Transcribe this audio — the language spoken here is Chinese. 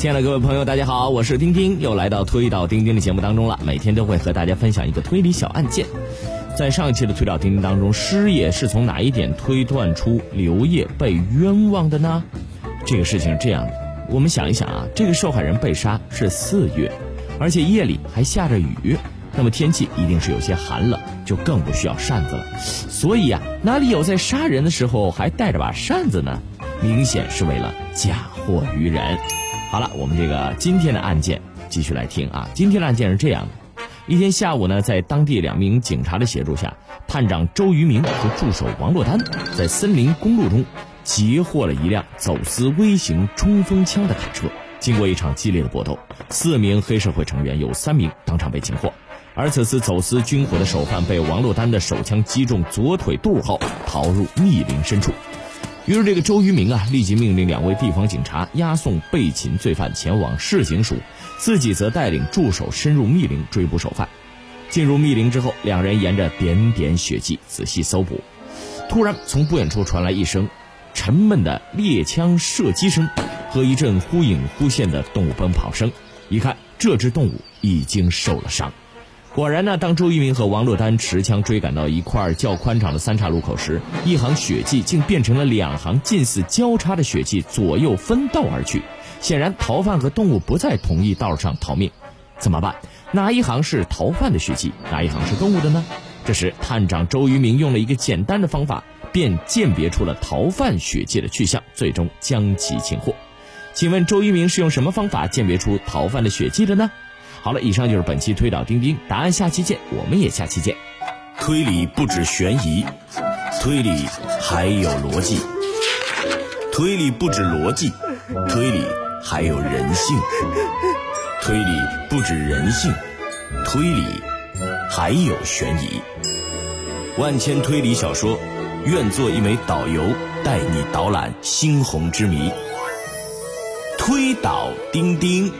亲爱的各位朋友，大家好，我是丁丁，又来到推导钉钉的节目当中了。每天都会和大家分享一个推理小案件。在上一期的推导钉钉当中，师爷是从哪一点推断出刘烨被冤枉的呢？这个事情是这样的，我们想一想啊，这个受害人被杀是四月，而且夜里还下着雨，那么天气一定是有些寒冷，就更不需要扇子了。所以啊，哪里有在杀人的时候还带着把扇子呢？明显是为了嫁祸于人。好了，我们这个今天的案件继续来听啊。今天的案件是这样的：一天下午呢，在当地两名警察的协助下，探长周渝明和助手王珞丹在森林公路中截获了一辆走私微型冲锋枪的卡车。经过一场激烈的搏斗，四名黑社会成员有三名当场被擒获，而此次走私军火的首犯被王珞丹的手枪击中左腿肚后，逃入密林深处。于是，这个周于明啊，立即命令两位地方警察押送被擒罪犯前往市警署，自己则带领助手深入密林追捕首犯。进入密林之后，两人沿着点点血迹仔细搜捕。突然，从不远处传来一声沉闷的猎枪射击声和一阵忽隐忽现的动物奔跑声。一看，这只动物已经受了伤。果然呢，当周一鸣和王珞丹持枪追赶到一块较宽敞的三岔路口时，一行血迹竟变成了两行近似交叉的血迹，左右分道而去。显然，逃犯和动物不在同一道上逃命，怎么办？哪一行是逃犯的血迹，哪一行是动物的呢？这时，探长周于明用了一个简单的方法，便鉴别出了逃犯血迹的去向，最终将其擒获。请问周一鸣是用什么方法鉴别出逃犯的血迹的呢？好了，以上就是本期推导钉钉，答案下期见，我们也下期见。推理不止悬疑，推理还有逻辑；推理不止逻辑，推理还有人性；推理不止人性，推理还有悬疑。万千推理小说，愿做一枚导游，带你导览猩红之谜。推导钉钉。